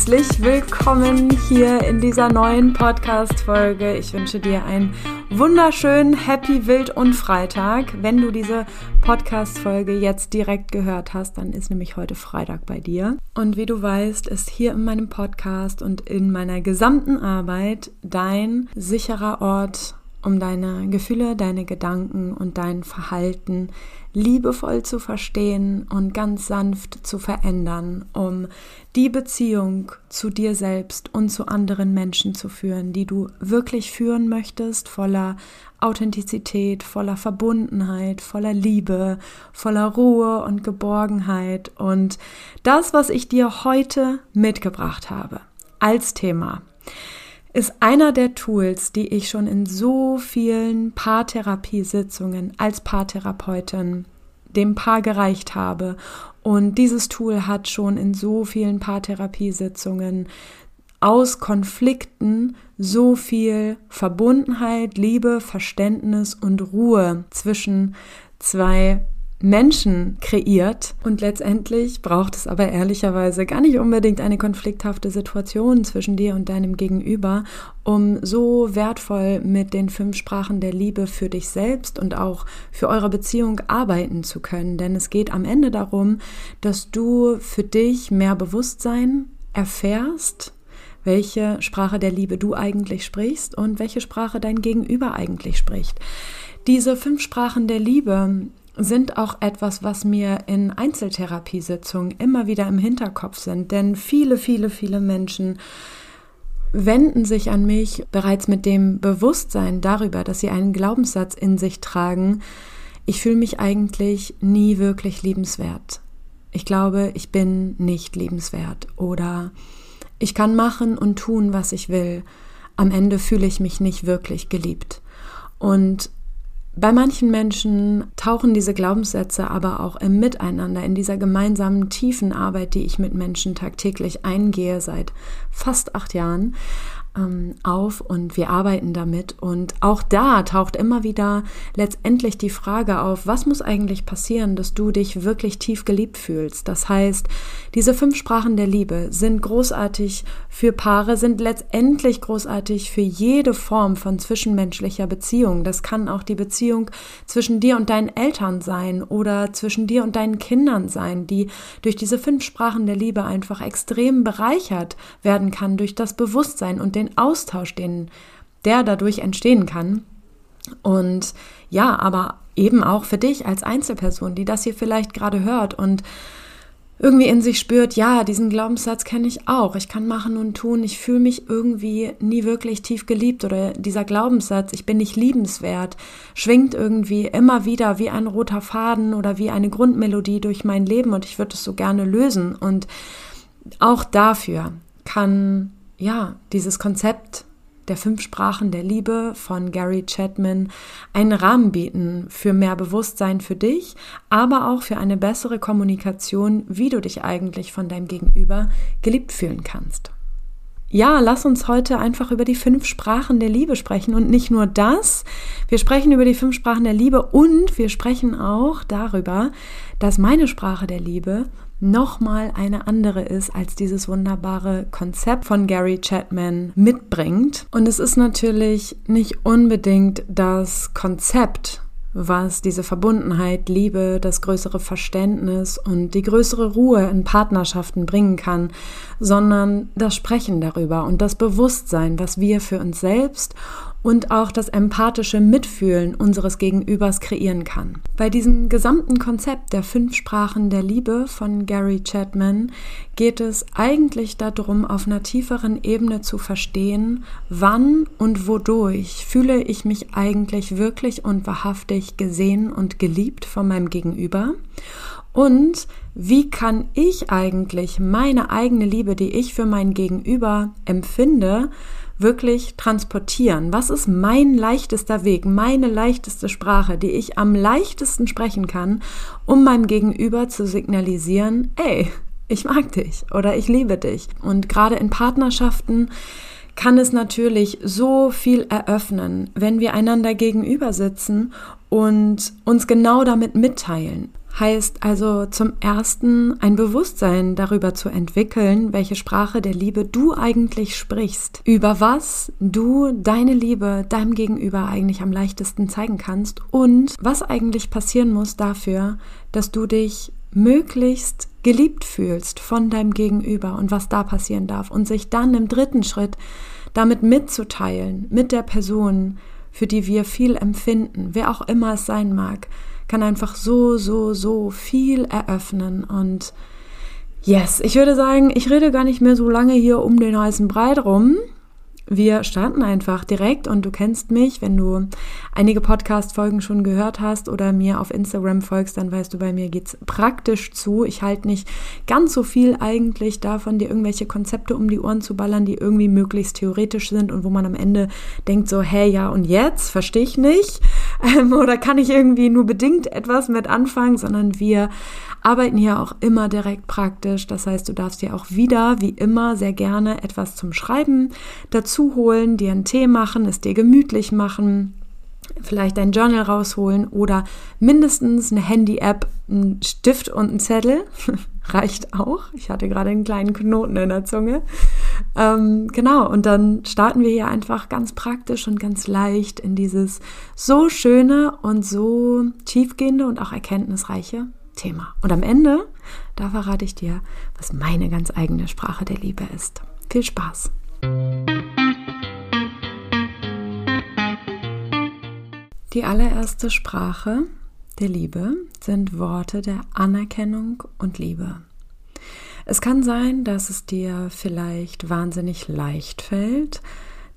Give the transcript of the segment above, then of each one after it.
herzlich willkommen hier in dieser neuen Podcast-Folge. Ich wünsche dir einen wunderschönen Happy Wild und Freitag. Wenn du diese Podcast-Folge jetzt direkt gehört hast, dann ist nämlich heute Freitag bei dir. Und wie du weißt, ist hier in meinem Podcast und in meiner gesamten Arbeit dein sicherer Ort um deine Gefühle, deine Gedanken und dein Verhalten liebevoll zu verstehen und ganz sanft zu verändern, um die Beziehung zu dir selbst und zu anderen Menschen zu führen, die du wirklich führen möchtest, voller Authentizität, voller Verbundenheit, voller Liebe, voller Ruhe und Geborgenheit. Und das, was ich dir heute mitgebracht habe als Thema, ist einer der Tools, die ich schon in so vielen Paartherapiesitzungen als Paartherapeutin dem Paar gereicht habe. Und dieses Tool hat schon in so vielen Paartherapiesitzungen aus Konflikten so viel Verbundenheit, Liebe, Verständnis und Ruhe zwischen zwei Menschen kreiert und letztendlich braucht es aber ehrlicherweise gar nicht unbedingt eine konflikthafte Situation zwischen dir und deinem Gegenüber, um so wertvoll mit den fünf Sprachen der Liebe für dich selbst und auch für eure Beziehung arbeiten zu können. Denn es geht am Ende darum, dass du für dich mehr Bewusstsein erfährst, welche Sprache der Liebe du eigentlich sprichst und welche Sprache dein Gegenüber eigentlich spricht. Diese fünf Sprachen der Liebe sind auch etwas, was mir in Einzeltherapiesitzungen immer wieder im Hinterkopf sind. Denn viele, viele, viele Menschen wenden sich an mich bereits mit dem Bewusstsein darüber, dass sie einen Glaubenssatz in sich tragen. Ich fühle mich eigentlich nie wirklich liebenswert. Ich glaube, ich bin nicht liebenswert oder ich kann machen und tun, was ich will. Am Ende fühle ich mich nicht wirklich geliebt. Und bei manchen Menschen tauchen diese Glaubenssätze aber auch im Miteinander, in dieser gemeinsamen tiefen Arbeit, die ich mit Menschen tagtäglich eingehe seit fast acht Jahren, ähm, auf und wir arbeiten damit. Und auch da taucht immer wieder letztendlich die Frage auf, was muss eigentlich passieren, dass du dich wirklich tief geliebt fühlst? Das heißt, diese fünf Sprachen der Liebe sind großartig für Paare, sind letztendlich großartig für jede Form von zwischenmenschlicher Beziehung. Das kann auch die Beziehung zwischen dir und deinen Eltern sein oder zwischen dir und deinen Kindern sein, die durch diese fünf Sprachen der Liebe einfach extrem bereichert werden kann durch das Bewusstsein und den den Austausch, den der dadurch entstehen kann. Und ja, aber eben auch für dich als Einzelperson, die das hier vielleicht gerade hört und irgendwie in sich spürt, ja, diesen Glaubenssatz kenne ich auch. Ich kann machen und tun. Ich fühle mich irgendwie nie wirklich tief geliebt oder dieser Glaubenssatz, ich bin nicht liebenswert, schwingt irgendwie immer wieder wie ein roter Faden oder wie eine Grundmelodie durch mein Leben und ich würde es so gerne lösen. Und auch dafür kann ja, dieses Konzept der fünf Sprachen der Liebe von Gary Chapman einen Rahmen bieten für mehr Bewusstsein für dich, aber auch für eine bessere Kommunikation, wie du dich eigentlich von deinem Gegenüber geliebt fühlen kannst. Ja, lass uns heute einfach über die fünf Sprachen der Liebe sprechen und nicht nur das. Wir sprechen über die fünf Sprachen der Liebe und wir sprechen auch darüber, dass meine Sprache der Liebe nochmal eine andere ist, als dieses wunderbare Konzept von Gary Chapman mitbringt. Und es ist natürlich nicht unbedingt das Konzept, was diese Verbundenheit, Liebe, das größere Verständnis und die größere Ruhe in Partnerschaften bringen kann, sondern das Sprechen darüber und das Bewusstsein, was wir für uns selbst und auch das empathische Mitfühlen unseres Gegenübers kreieren kann. Bei diesem gesamten Konzept der fünf Sprachen der Liebe von Gary Chapman geht es eigentlich darum, auf einer tieferen Ebene zu verstehen, wann und wodurch fühle ich mich eigentlich wirklich und wahrhaftig gesehen und geliebt von meinem Gegenüber und wie kann ich eigentlich meine eigene Liebe, die ich für mein Gegenüber empfinde, wirklich transportieren? Was ist mein leichtester Weg, meine leichteste Sprache, die ich am leichtesten sprechen kann, um meinem Gegenüber zu signalisieren, ey, ich mag dich oder ich liebe dich. Und gerade in Partnerschaften kann es natürlich so viel eröffnen, wenn wir einander gegenüber sitzen und uns genau damit mitteilen, heißt also zum ersten ein Bewusstsein darüber zu entwickeln, welche Sprache der Liebe du eigentlich sprichst, über was du deine Liebe deinem Gegenüber eigentlich am leichtesten zeigen kannst und was eigentlich passieren muss dafür, dass du dich möglichst geliebt fühlst von deinem Gegenüber und was da passieren darf und sich dann im dritten Schritt damit mitzuteilen mit der Person, für die wir viel empfinden, wer auch immer es sein mag, kann einfach so, so, so viel eröffnen. Und yes, ich würde sagen, ich rede gar nicht mehr so lange hier um den heißen Brei rum. Wir starten einfach direkt und du kennst mich, wenn du einige Podcast-Folgen schon gehört hast oder mir auf Instagram folgst, dann weißt du, bei mir geht's praktisch zu. Ich halte nicht ganz so viel eigentlich davon, dir irgendwelche Konzepte um die Ohren zu ballern, die irgendwie möglichst theoretisch sind und wo man am Ende denkt so, hey, ja und jetzt? Verstehe ich nicht. Ähm, oder kann ich irgendwie nur bedingt etwas mit anfangen, sondern wir arbeiten hier auch immer direkt praktisch. Das heißt, du darfst dir auch wieder, wie immer, sehr gerne etwas zum Schreiben dazu holen, dir einen Tee machen, es dir gemütlich machen vielleicht dein Journal rausholen oder mindestens eine Handy-App, einen Stift und einen Zettel. Reicht auch. Ich hatte gerade einen kleinen Knoten in der Zunge. Ähm, genau, und dann starten wir hier einfach ganz praktisch und ganz leicht in dieses so schöne und so tiefgehende und auch erkenntnisreiche Thema. Und am Ende, da verrate ich dir, was meine ganz eigene Sprache der Liebe ist. Viel Spaß! Die allererste Sprache der Liebe sind Worte der Anerkennung und Liebe. Es kann sein, dass es dir vielleicht wahnsinnig leicht fällt,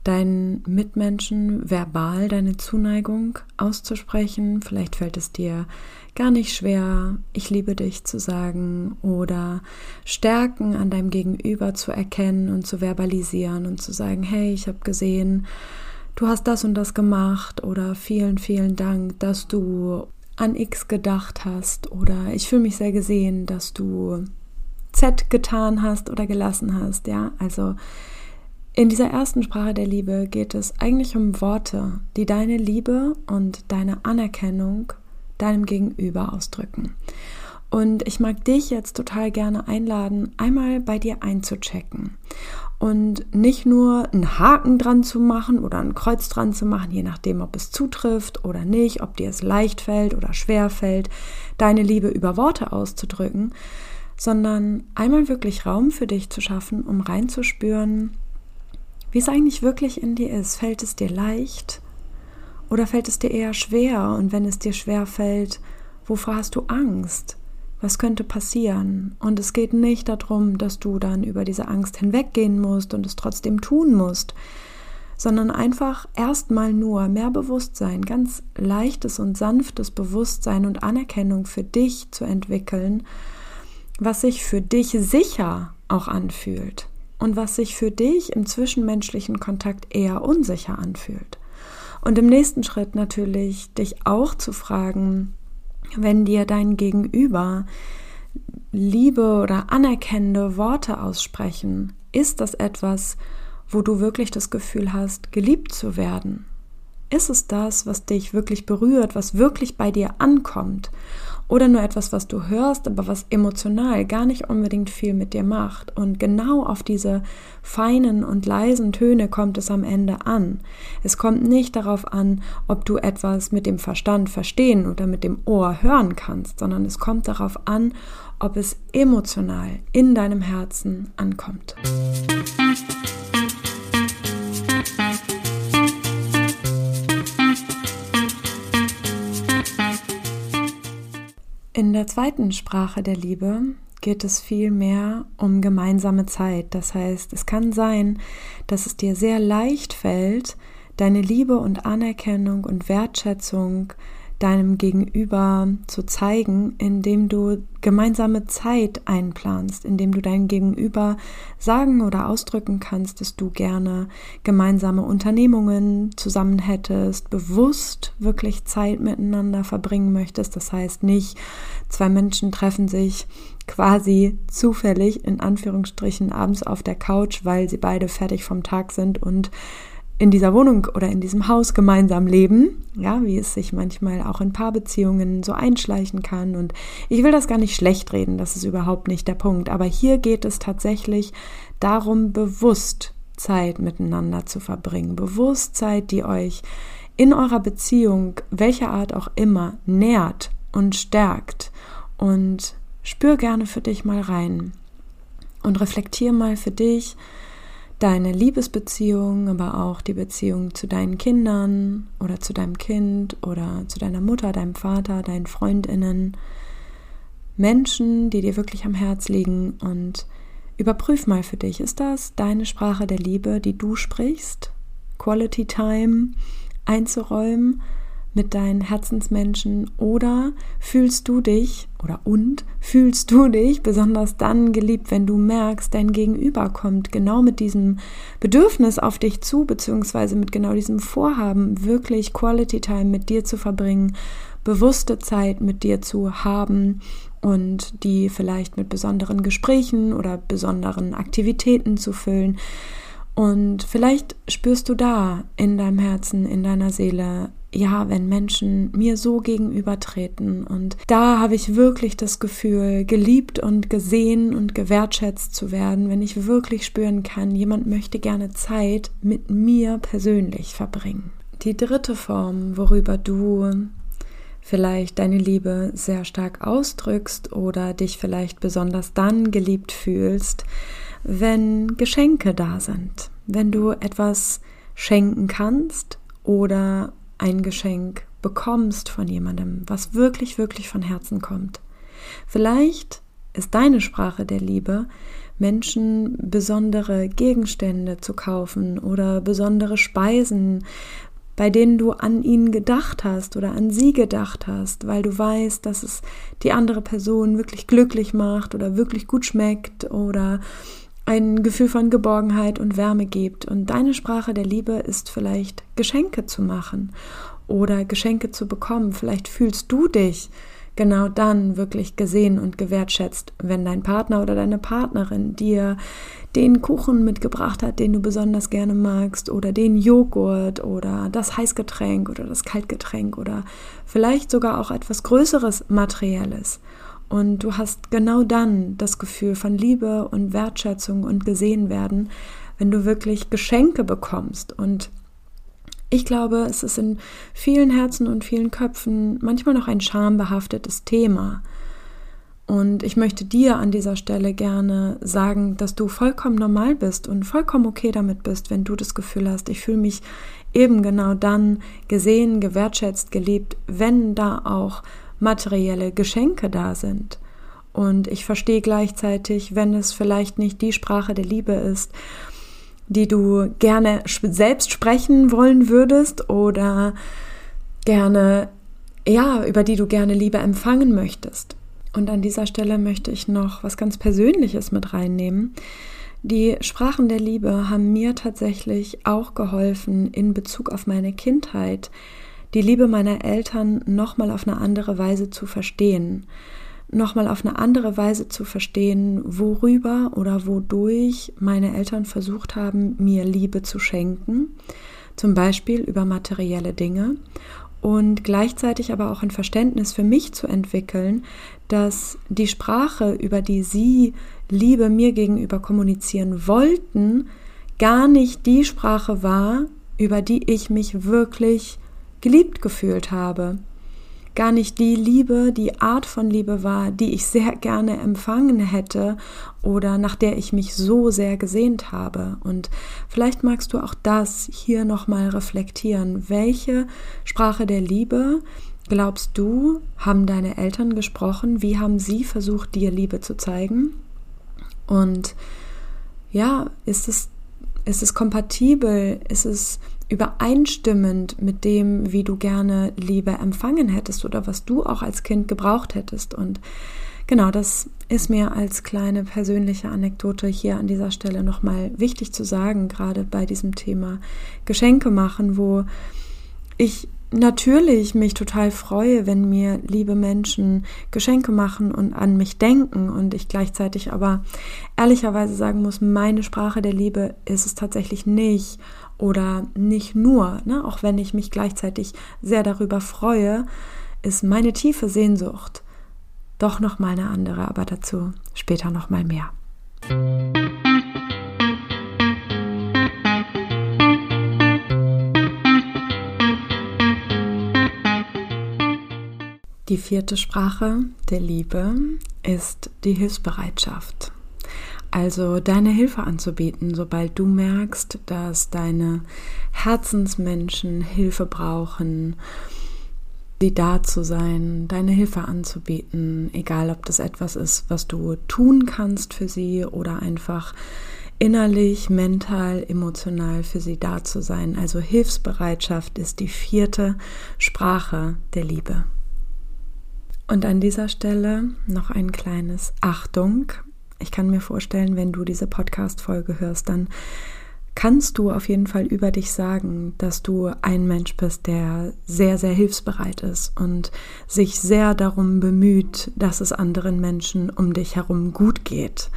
deinen Mitmenschen verbal deine Zuneigung auszusprechen. Vielleicht fällt es dir gar nicht schwer, ich liebe dich zu sagen oder Stärken an deinem Gegenüber zu erkennen und zu verbalisieren und zu sagen, hey, ich habe gesehen, du hast das und das gemacht oder vielen, vielen Dank, dass du an X gedacht hast oder ich fühle mich sehr gesehen, dass du Z getan hast oder gelassen hast, ja, also in dieser ersten Sprache der Liebe geht es eigentlich um Worte, die deine Liebe und deine Anerkennung deinem Gegenüber ausdrücken. Und ich mag dich jetzt total gerne einladen, einmal bei dir einzuchecken und nicht nur einen Haken dran zu machen oder ein Kreuz dran zu machen, je nachdem, ob es zutrifft oder nicht, ob dir es leicht fällt oder schwer fällt, deine Liebe über Worte auszudrücken, sondern einmal wirklich Raum für dich zu schaffen, um reinzuspüren, wie es eigentlich wirklich in dir ist. Fällt es dir leicht oder fällt es dir eher schwer? Und wenn es dir schwer fällt, wovor hast du Angst? Was könnte passieren? Und es geht nicht darum, dass du dann über diese Angst hinweggehen musst und es trotzdem tun musst, sondern einfach erstmal nur mehr Bewusstsein, ganz leichtes und sanftes Bewusstsein und Anerkennung für dich zu entwickeln, was sich für dich sicher auch anfühlt und was sich für dich im zwischenmenschlichen Kontakt eher unsicher anfühlt. Und im nächsten Schritt natürlich dich auch zu fragen, wenn dir dein Gegenüber Liebe oder anerkennende Worte aussprechen, ist das etwas, wo du wirklich das Gefühl hast, geliebt zu werden? Ist es das, was dich wirklich berührt, was wirklich bei dir ankommt? Oder nur etwas, was du hörst, aber was emotional gar nicht unbedingt viel mit dir macht. Und genau auf diese feinen und leisen Töne kommt es am Ende an. Es kommt nicht darauf an, ob du etwas mit dem Verstand verstehen oder mit dem Ohr hören kannst, sondern es kommt darauf an, ob es emotional in deinem Herzen ankommt. In der zweiten Sprache der Liebe geht es viel mehr um gemeinsame Zeit. Das heißt, es kann sein, dass es dir sehr leicht fällt, deine Liebe und Anerkennung und Wertschätzung deinem Gegenüber zu zeigen, indem du gemeinsame Zeit einplanst, indem du deinem Gegenüber sagen oder ausdrücken kannst, dass du gerne gemeinsame Unternehmungen zusammen hättest, bewusst wirklich Zeit miteinander verbringen möchtest. Das heißt nicht, zwei Menschen treffen sich quasi zufällig in Anführungsstrichen abends auf der Couch, weil sie beide fertig vom Tag sind und in dieser Wohnung oder in diesem Haus gemeinsam leben, ja, wie es sich manchmal auch in Paarbeziehungen so einschleichen kann. Und ich will das gar nicht schlecht reden, das ist überhaupt nicht der Punkt. Aber hier geht es tatsächlich darum, bewusst Zeit miteinander zu verbringen, bewusst Zeit, die euch in eurer Beziehung, welcher Art auch immer, nährt und stärkt. Und spür gerne für dich mal rein und reflektier mal für dich, deine Liebesbeziehung, aber auch die Beziehung zu deinen Kindern oder zu deinem Kind oder zu deiner Mutter, deinem Vater, deinen Freundinnen, Menschen, die dir wirklich am Herz liegen. Und überprüf mal für dich, ist das deine Sprache der Liebe, die du sprichst? Quality Time einzuräumen mit deinen Herzensmenschen oder fühlst du dich oder und fühlst du dich besonders dann geliebt, wenn du merkst, dein Gegenüber kommt genau mit diesem Bedürfnis auf dich zu, beziehungsweise mit genau diesem Vorhaben, wirklich Quality Time mit dir zu verbringen, bewusste Zeit mit dir zu haben und die vielleicht mit besonderen Gesprächen oder besonderen Aktivitäten zu füllen. Und vielleicht spürst du da in deinem Herzen, in deiner Seele ja, wenn Menschen mir so gegenübertreten. Und da habe ich wirklich das Gefühl, geliebt und gesehen und gewertschätzt zu werden, wenn ich wirklich spüren kann, jemand möchte gerne Zeit mit mir persönlich verbringen. Die dritte Form, worüber du vielleicht deine Liebe sehr stark ausdrückst oder dich vielleicht besonders dann geliebt fühlst, wenn Geschenke da sind, wenn du etwas schenken kannst oder ein Geschenk bekommst von jemandem, was wirklich, wirklich von Herzen kommt. Vielleicht ist deine Sprache der Liebe, Menschen besondere Gegenstände zu kaufen oder besondere Speisen, bei denen du an ihnen gedacht hast oder an sie gedacht hast, weil du weißt, dass es die andere Person wirklich glücklich macht oder wirklich gut schmeckt oder ein Gefühl von Geborgenheit und Wärme gibt. Und deine Sprache der Liebe ist vielleicht Geschenke zu machen oder Geschenke zu bekommen. Vielleicht fühlst du dich genau dann wirklich gesehen und gewertschätzt, wenn dein Partner oder deine Partnerin dir den Kuchen mitgebracht hat, den du besonders gerne magst, oder den Joghurt oder das Heißgetränk oder das Kaltgetränk oder vielleicht sogar auch etwas Größeres Materielles. Und du hast genau dann das Gefühl von Liebe und Wertschätzung und gesehen werden, wenn du wirklich Geschenke bekommst. Und ich glaube, es ist in vielen Herzen und vielen Köpfen manchmal noch ein schambehaftetes Thema. Und ich möchte dir an dieser Stelle gerne sagen, dass du vollkommen normal bist und vollkommen okay damit bist, wenn du das Gefühl hast, ich fühle mich eben genau dann gesehen, gewertschätzt, geliebt, wenn da auch materielle Geschenke da sind. Und ich verstehe gleichzeitig, wenn es vielleicht nicht die Sprache der Liebe ist, die du gerne selbst sprechen wollen würdest oder gerne, ja, über die du gerne Liebe empfangen möchtest. Und an dieser Stelle möchte ich noch was ganz Persönliches mit reinnehmen. Die Sprachen der Liebe haben mir tatsächlich auch geholfen in Bezug auf meine Kindheit, die Liebe meiner Eltern nochmal auf eine andere Weise zu verstehen, nochmal auf eine andere Weise zu verstehen, worüber oder wodurch meine Eltern versucht haben, mir Liebe zu schenken, zum Beispiel über materielle Dinge. Und gleichzeitig aber auch ein Verständnis für mich zu entwickeln, dass die Sprache, über die sie Liebe mir gegenüber kommunizieren wollten, gar nicht die Sprache war, über die ich mich wirklich geliebt gefühlt habe. Gar nicht die Liebe, die Art von Liebe war, die ich sehr gerne empfangen hätte oder nach der ich mich so sehr gesehnt habe. Und vielleicht magst du auch das hier nochmal reflektieren. Welche Sprache der Liebe glaubst du, haben deine Eltern gesprochen? Wie haben sie versucht, dir Liebe zu zeigen? Und ja, ist es, ist es kompatibel? Ist es übereinstimmend mit dem, wie du gerne Liebe empfangen hättest oder was du auch als Kind gebraucht hättest. Und genau, das ist mir als kleine persönliche Anekdote hier an dieser Stelle nochmal wichtig zu sagen, gerade bei diesem Thema Geschenke machen, wo ich natürlich mich total freue, wenn mir liebe Menschen Geschenke machen und an mich denken und ich gleichzeitig aber ehrlicherweise sagen muss, meine Sprache der Liebe ist es tatsächlich nicht oder nicht nur, ne? auch wenn ich mich gleichzeitig sehr darüber freue, ist meine tiefe Sehnsucht doch noch mal eine andere, aber dazu später noch mal mehr. Die vierte Sprache der Liebe ist die Hilfsbereitschaft. Also deine Hilfe anzubieten, sobald du merkst, dass deine Herzensmenschen Hilfe brauchen, sie da zu sein, deine Hilfe anzubieten, egal ob das etwas ist, was du tun kannst für sie oder einfach innerlich, mental, emotional für sie da zu sein. Also Hilfsbereitschaft ist die vierte Sprache der Liebe. Und an dieser Stelle noch ein kleines Achtung. Ich kann mir vorstellen, wenn du diese Podcast-Folge hörst, dann kannst du auf jeden Fall über dich sagen, dass du ein Mensch bist, der sehr, sehr hilfsbereit ist und sich sehr darum bemüht, dass es anderen Menschen um dich herum gut geht.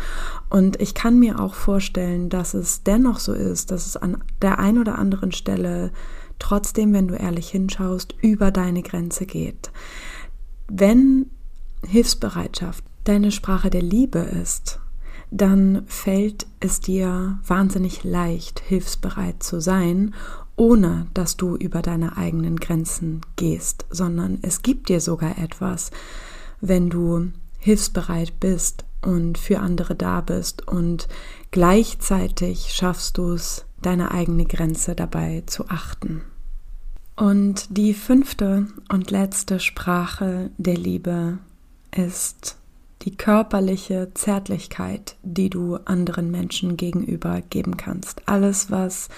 Und ich kann mir auch vorstellen, dass es dennoch so ist, dass es an der einen oder anderen Stelle trotzdem, wenn du ehrlich hinschaust, über deine Grenze geht. Wenn Hilfsbereitschaft deine Sprache der Liebe ist, dann fällt es dir wahnsinnig leicht, hilfsbereit zu sein, ohne dass du über deine eigenen Grenzen gehst, sondern es gibt dir sogar etwas, wenn du hilfsbereit bist und für andere da bist und gleichzeitig schaffst du es, deine eigene Grenze dabei zu achten. Und die fünfte und letzte Sprache der Liebe ist die körperliche Zärtlichkeit, die du anderen Menschen gegenüber geben kannst. Alles, was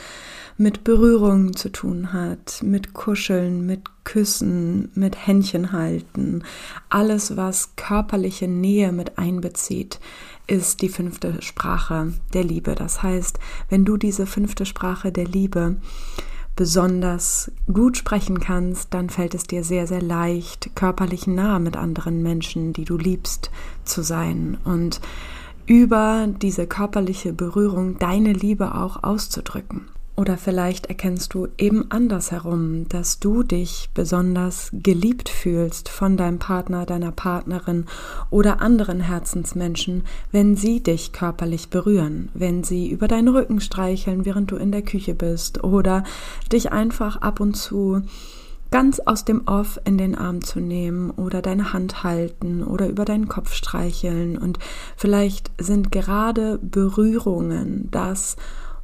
mit Berührungen zu tun hat, mit Kuscheln, mit Küssen, mit Händchen halten, alles, was körperliche Nähe mit einbezieht, ist die fünfte Sprache der Liebe. Das heißt, wenn du diese fünfte Sprache der Liebe besonders gut sprechen kannst, dann fällt es dir sehr, sehr leicht, körperlich nah mit anderen Menschen, die du liebst, zu sein und über diese körperliche Berührung deine Liebe auch auszudrücken. Oder vielleicht erkennst du eben andersherum, dass du dich besonders geliebt fühlst von deinem Partner, deiner Partnerin oder anderen Herzensmenschen, wenn sie dich körperlich berühren, wenn sie über deinen Rücken streicheln, während du in der Küche bist oder dich einfach ab und zu ganz aus dem Off in den Arm zu nehmen oder deine Hand halten oder über deinen Kopf streicheln. Und vielleicht sind gerade Berührungen das,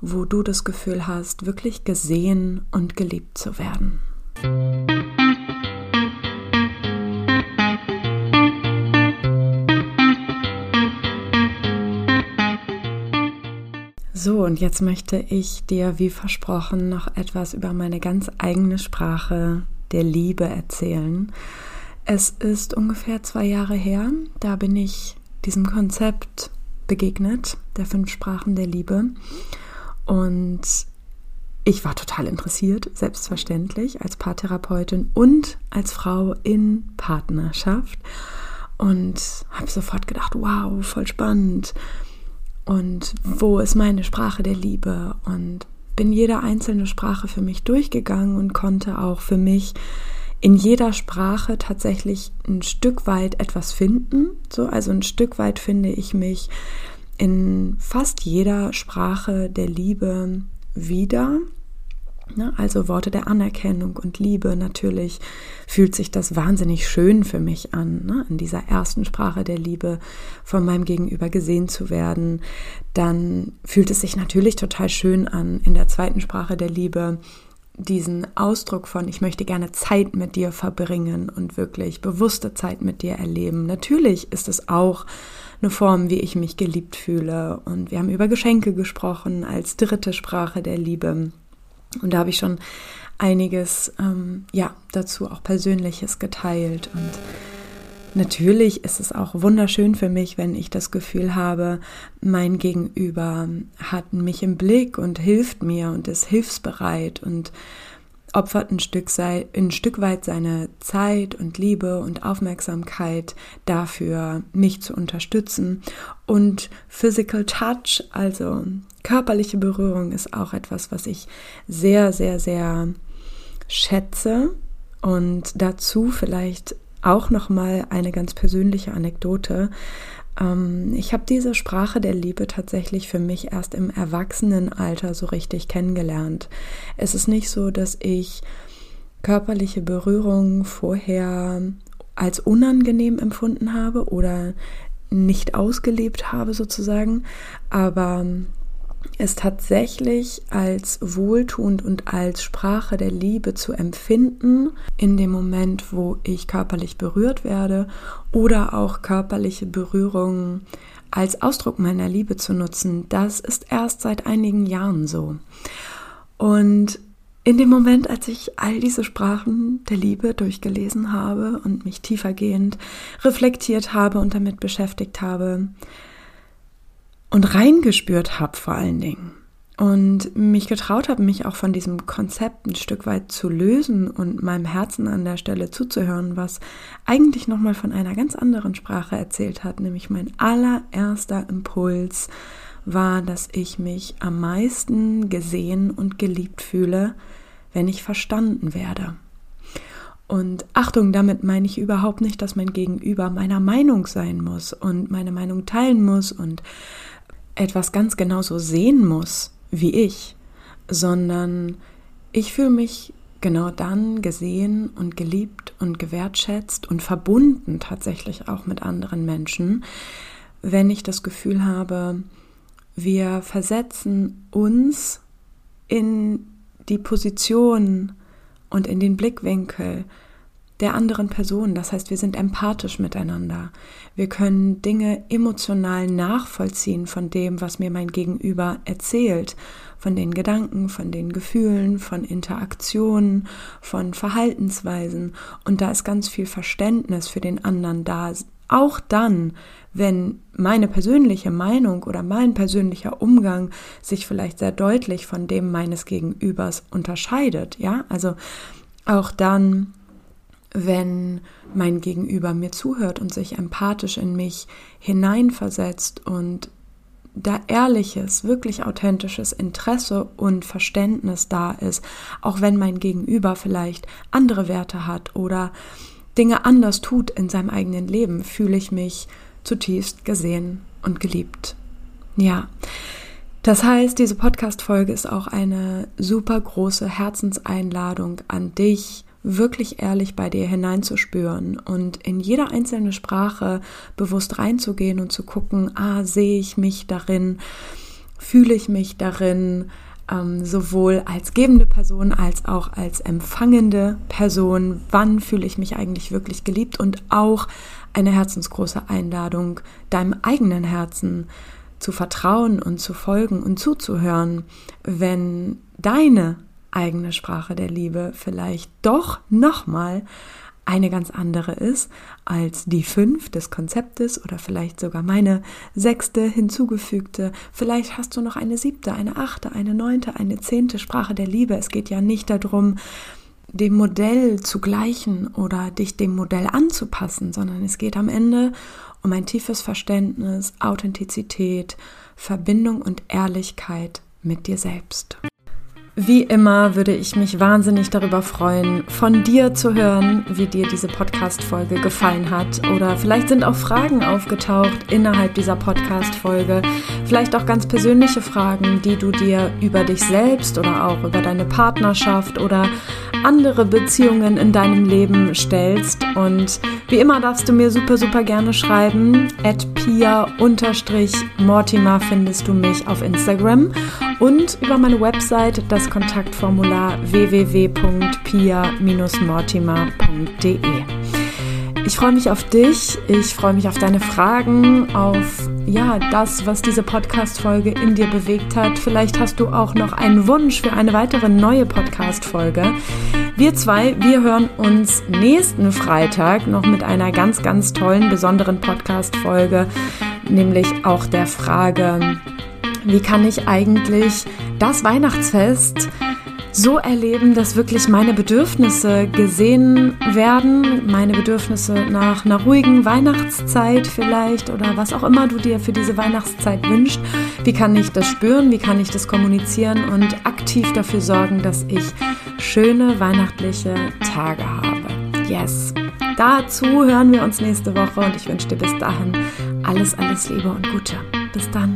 wo du das Gefühl hast, wirklich gesehen und geliebt zu werden. So, und jetzt möchte ich dir, wie versprochen, noch etwas über meine ganz eigene Sprache der Liebe erzählen. Es ist ungefähr zwei Jahre her, da bin ich diesem Konzept begegnet, der fünf Sprachen der Liebe. Und ich war total interessiert, selbstverständlich, als Paartherapeutin und als Frau in Partnerschaft. Und habe sofort gedacht, wow, voll spannend. Und wo ist meine Sprache der Liebe? Und bin jede einzelne Sprache für mich durchgegangen und konnte auch für mich in jeder Sprache tatsächlich ein Stück weit etwas finden. So, also ein Stück weit finde ich mich in fast jeder Sprache der Liebe wieder. Ne, also Worte der Anerkennung und Liebe. Natürlich fühlt sich das wahnsinnig schön für mich an, ne? in dieser ersten Sprache der Liebe von meinem Gegenüber gesehen zu werden. Dann fühlt es sich natürlich total schön an, in der zweiten Sprache der Liebe diesen Ausdruck von, ich möchte gerne Zeit mit dir verbringen und wirklich bewusste Zeit mit dir erleben. Natürlich ist es auch eine Form, wie ich mich geliebt fühle. Und wir haben über Geschenke gesprochen als dritte Sprache der Liebe. Und da habe ich schon einiges, ähm, ja, dazu auch Persönliches geteilt. Und natürlich ist es auch wunderschön für mich, wenn ich das Gefühl habe, mein Gegenüber hat mich im Blick und hilft mir und ist hilfsbereit und opfert ein Stück, sei, ein Stück weit seine Zeit und Liebe und Aufmerksamkeit dafür, mich zu unterstützen. Und Physical Touch, also körperliche Berührung, ist auch etwas, was ich sehr, sehr, sehr schätze. Und dazu vielleicht auch noch mal eine ganz persönliche Anekdote. Ähm, ich habe diese Sprache der Liebe tatsächlich für mich erst im Erwachsenenalter so richtig kennengelernt. Es ist nicht so, dass ich körperliche Berührung vorher als unangenehm empfunden habe oder nicht ausgelebt habe sozusagen, aber es tatsächlich als wohltuend und als Sprache der Liebe zu empfinden, in dem Moment, wo ich körperlich berührt werde oder auch körperliche Berührungen als Ausdruck meiner Liebe zu nutzen, das ist erst seit einigen Jahren so. Und in dem Moment, als ich all diese Sprachen der Liebe durchgelesen habe und mich tiefergehend reflektiert habe und damit beschäftigt habe, und reingespürt habe vor allen Dingen und mich getraut habe, mich auch von diesem Konzept ein Stück weit zu lösen und meinem Herzen an der Stelle zuzuhören, was eigentlich nochmal von einer ganz anderen Sprache erzählt hat, nämlich mein allererster Impuls war, dass ich mich am meisten gesehen und geliebt fühle, wenn ich verstanden werde. Und Achtung, damit meine ich überhaupt nicht, dass mein Gegenüber meiner Meinung sein muss und meine Meinung teilen muss und etwas ganz genauso sehen muss wie ich, sondern ich fühle mich genau dann gesehen und geliebt und gewertschätzt und verbunden tatsächlich auch mit anderen Menschen, wenn ich das Gefühl habe, wir versetzen uns in die Position und in den Blickwinkel der anderen Person. Das heißt, wir sind empathisch miteinander. Wir können Dinge emotional nachvollziehen von dem, was mir mein Gegenüber erzählt, von den Gedanken, von den Gefühlen, von Interaktionen, von Verhaltensweisen. Und da ist ganz viel Verständnis für den anderen da. Auch dann, wenn meine persönliche Meinung oder mein persönlicher Umgang sich vielleicht sehr deutlich von dem meines Gegenübers unterscheidet, ja, also auch dann, wenn mein Gegenüber mir zuhört und sich empathisch in mich hineinversetzt und da ehrliches, wirklich authentisches Interesse und Verständnis da ist, auch wenn mein Gegenüber vielleicht andere Werte hat oder Dinge anders tut in seinem eigenen Leben, fühle ich mich zutiefst gesehen und geliebt. Ja. Das heißt, diese Podcast-Folge ist auch eine super große Herzenseinladung an dich, wirklich ehrlich bei dir hineinzuspüren und in jeder einzelne Sprache bewusst reinzugehen und zu gucken, ah, sehe ich mich darin, fühle ich mich darin, ähm, sowohl als gebende Person als auch als empfangende Person, wann fühle ich mich eigentlich wirklich geliebt? Und auch eine herzensgroße Einladung, deinem eigenen Herzen zu vertrauen und zu folgen und zuzuhören, wenn deine eigene Sprache der Liebe vielleicht doch nochmal eine ganz andere ist als die fünf des Konzeptes oder vielleicht sogar meine sechste hinzugefügte. Vielleicht hast du noch eine siebte, eine achte, eine neunte, eine zehnte Sprache der Liebe. Es geht ja nicht darum, dem Modell zu gleichen oder dich dem Modell anzupassen, sondern es geht am Ende um ein tiefes Verständnis, Authentizität, Verbindung und Ehrlichkeit mit dir selbst. Wie immer würde ich mich wahnsinnig darüber freuen, von dir zu hören, wie dir diese Podcast-Folge gefallen hat. Oder vielleicht sind auch Fragen aufgetaucht innerhalb dieser Podcast-Folge. Vielleicht auch ganz persönliche Fragen, die du dir über dich selbst oder auch über deine Partnerschaft oder andere Beziehungen in deinem Leben stellst. Und wie immer darfst du mir super, super gerne schreiben. At pia-mortimer findest du mich auf Instagram und über meine Website das Kontaktformular www.pia-mortimer.de. Ich freue mich auf dich, ich freue mich auf deine Fragen, auf ja, das, was diese Podcast-Folge in dir bewegt hat. Vielleicht hast du auch noch einen Wunsch für eine weitere neue Podcast-Folge. Wir zwei, wir hören uns nächsten Freitag noch mit einer ganz, ganz tollen, besonderen Podcast-Folge, nämlich auch der Frage, wie kann ich eigentlich das Weihnachtsfest so erleben, dass wirklich meine Bedürfnisse gesehen werden, meine Bedürfnisse nach einer ruhigen Weihnachtszeit vielleicht oder was auch immer du dir für diese Weihnachtszeit wünschst. Wie kann ich das spüren? Wie kann ich das kommunizieren und aktiv dafür sorgen, dass ich schöne weihnachtliche Tage habe? Yes. Dazu hören wir uns nächste Woche und ich wünsche dir bis dahin alles, alles Liebe und Gute. Bis dann.